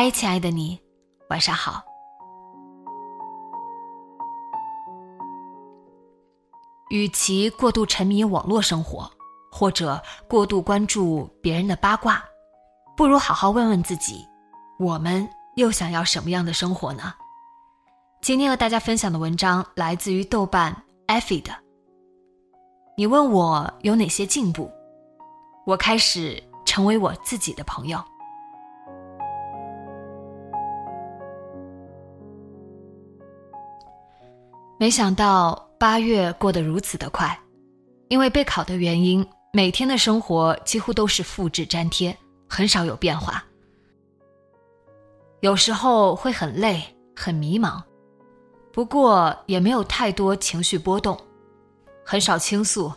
嗨，亲爱的你，晚上好。与其过度沉迷网络生活，或者过度关注别人的八卦，不如好好问问自己：我们又想要什么样的生活呢？今天和大家分享的文章来自于豆瓣艾菲的。你问我有哪些进步？我开始成为我自己的朋友。没想到八月过得如此的快，因为备考的原因，每天的生活几乎都是复制粘贴，很少有变化。有时候会很累、很迷茫，不过也没有太多情绪波动，很少倾诉，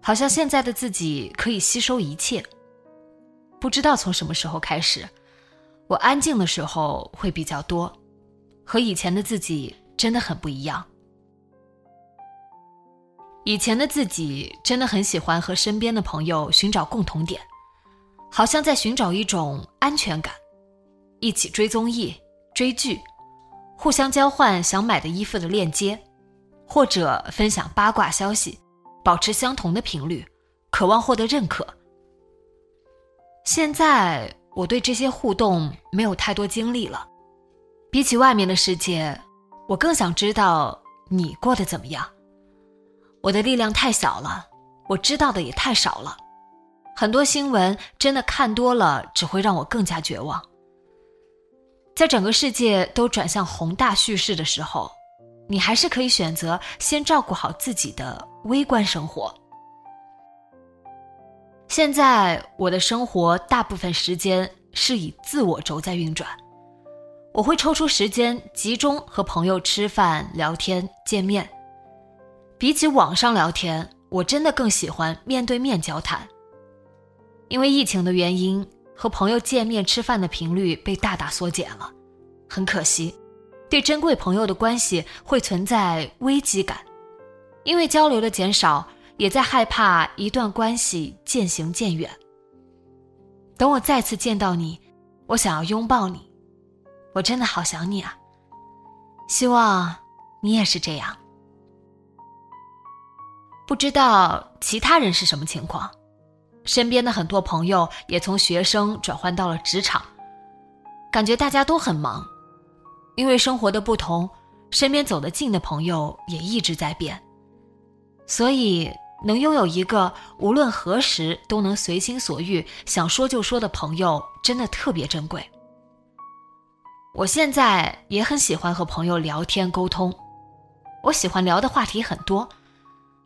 好像现在的自己可以吸收一切。不知道从什么时候开始，我安静的时候会比较多，和以前的自己真的很不一样。以前的自己真的很喜欢和身边的朋友寻找共同点，好像在寻找一种安全感，一起追综艺、追剧，互相交换想买的衣服的链接，或者分享八卦消息，保持相同的频率，渴望获得认可。现在我对这些互动没有太多精力了，比起外面的世界，我更想知道你过得怎么样。我的力量太小了，我知道的也太少了，很多新闻真的看多了，只会让我更加绝望。在整个世界都转向宏大叙事的时候，你还是可以选择先照顾好自己的微观生活。现在我的生活大部分时间是以自我轴在运转，我会抽出时间集中和朋友吃饭、聊天、见面。比起网上聊天，我真的更喜欢面对面交谈。因为疫情的原因，和朋友见面吃饭的频率被大大缩减了，很可惜，对珍贵朋友的关系会存在危机感。因为交流的减少，也在害怕一段关系渐行渐远。等我再次见到你，我想要拥抱你，我真的好想你啊！希望你也是这样。不知道其他人是什么情况，身边的很多朋友也从学生转换到了职场，感觉大家都很忙，因为生活的不同，身边走得近的朋友也一直在变，所以能拥有一个无论何时都能随心所欲、想说就说的朋友，真的特别珍贵。我现在也很喜欢和朋友聊天沟通，我喜欢聊的话题很多。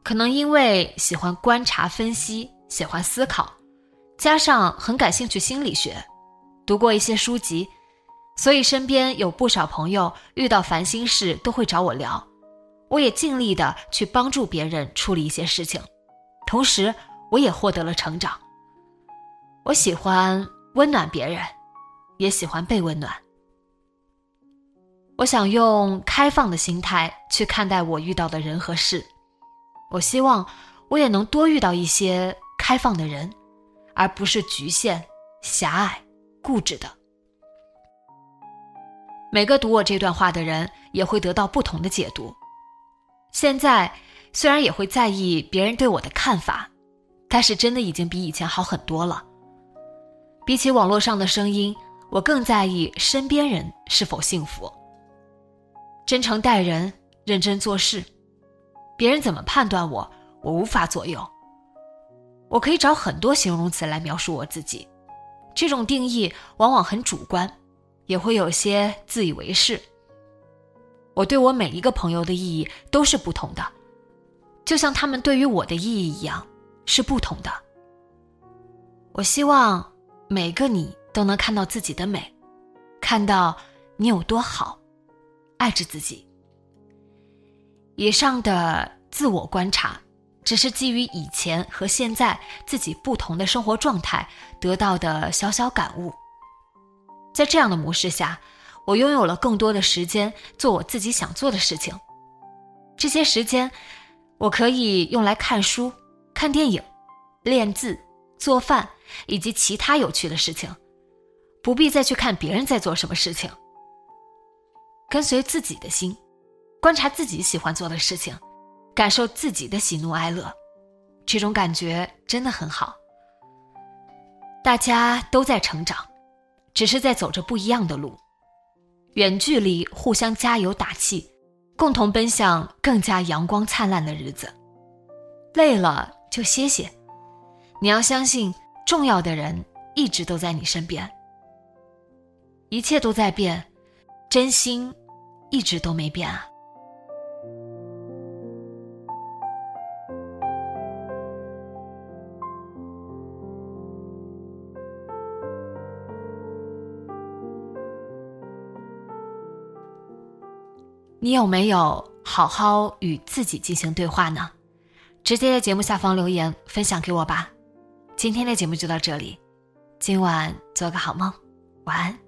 可能因为喜欢观察分析，喜欢思考，加上很感兴趣心理学，读过一些书籍，所以身边有不少朋友遇到烦心事都会找我聊，我也尽力的去帮助别人处理一些事情，同时我也获得了成长。我喜欢温暖别人，也喜欢被温暖。我想用开放的心态去看待我遇到的人和事。我希望我也能多遇到一些开放的人，而不是局限、狭隘、固执的。每个读我这段话的人也会得到不同的解读。现在虽然也会在意别人对我的看法，但是真的已经比以前好很多了。比起网络上的声音，我更在意身边人是否幸福。真诚待人，认真做事，别人怎么判断我，我无法左右。我可以找很多形容词来描述我自己，这种定义往往很主观，也会有些自以为是。我对我每一个朋友的意义都是不同的，就像他们对于我的意义一样是不同的。我希望每个你都能看到自己的美，看到你有多好，爱着自己。以上的自我观察。只是基于以前和现在自己不同的生活状态得到的小小感悟，在这样的模式下，我拥有了更多的时间做我自己想做的事情。这些时间，我可以用来看书、看电影、练字、做饭以及其他有趣的事情，不必再去看别人在做什么事情。跟随自己的心，观察自己喜欢做的事情。感受自己的喜怒哀乐，这种感觉真的很好。大家都在成长，只是在走着不一样的路，远距离互相加油打气，共同奔向更加阳光灿烂的日子。累了就歇歇，你要相信，重要的人一直都在你身边。一切都在变，真心一直都没变啊。你有没有好好与自己进行对话呢？直接在节目下方留言分享给我吧。今天的节目就到这里，今晚做个好梦，晚安。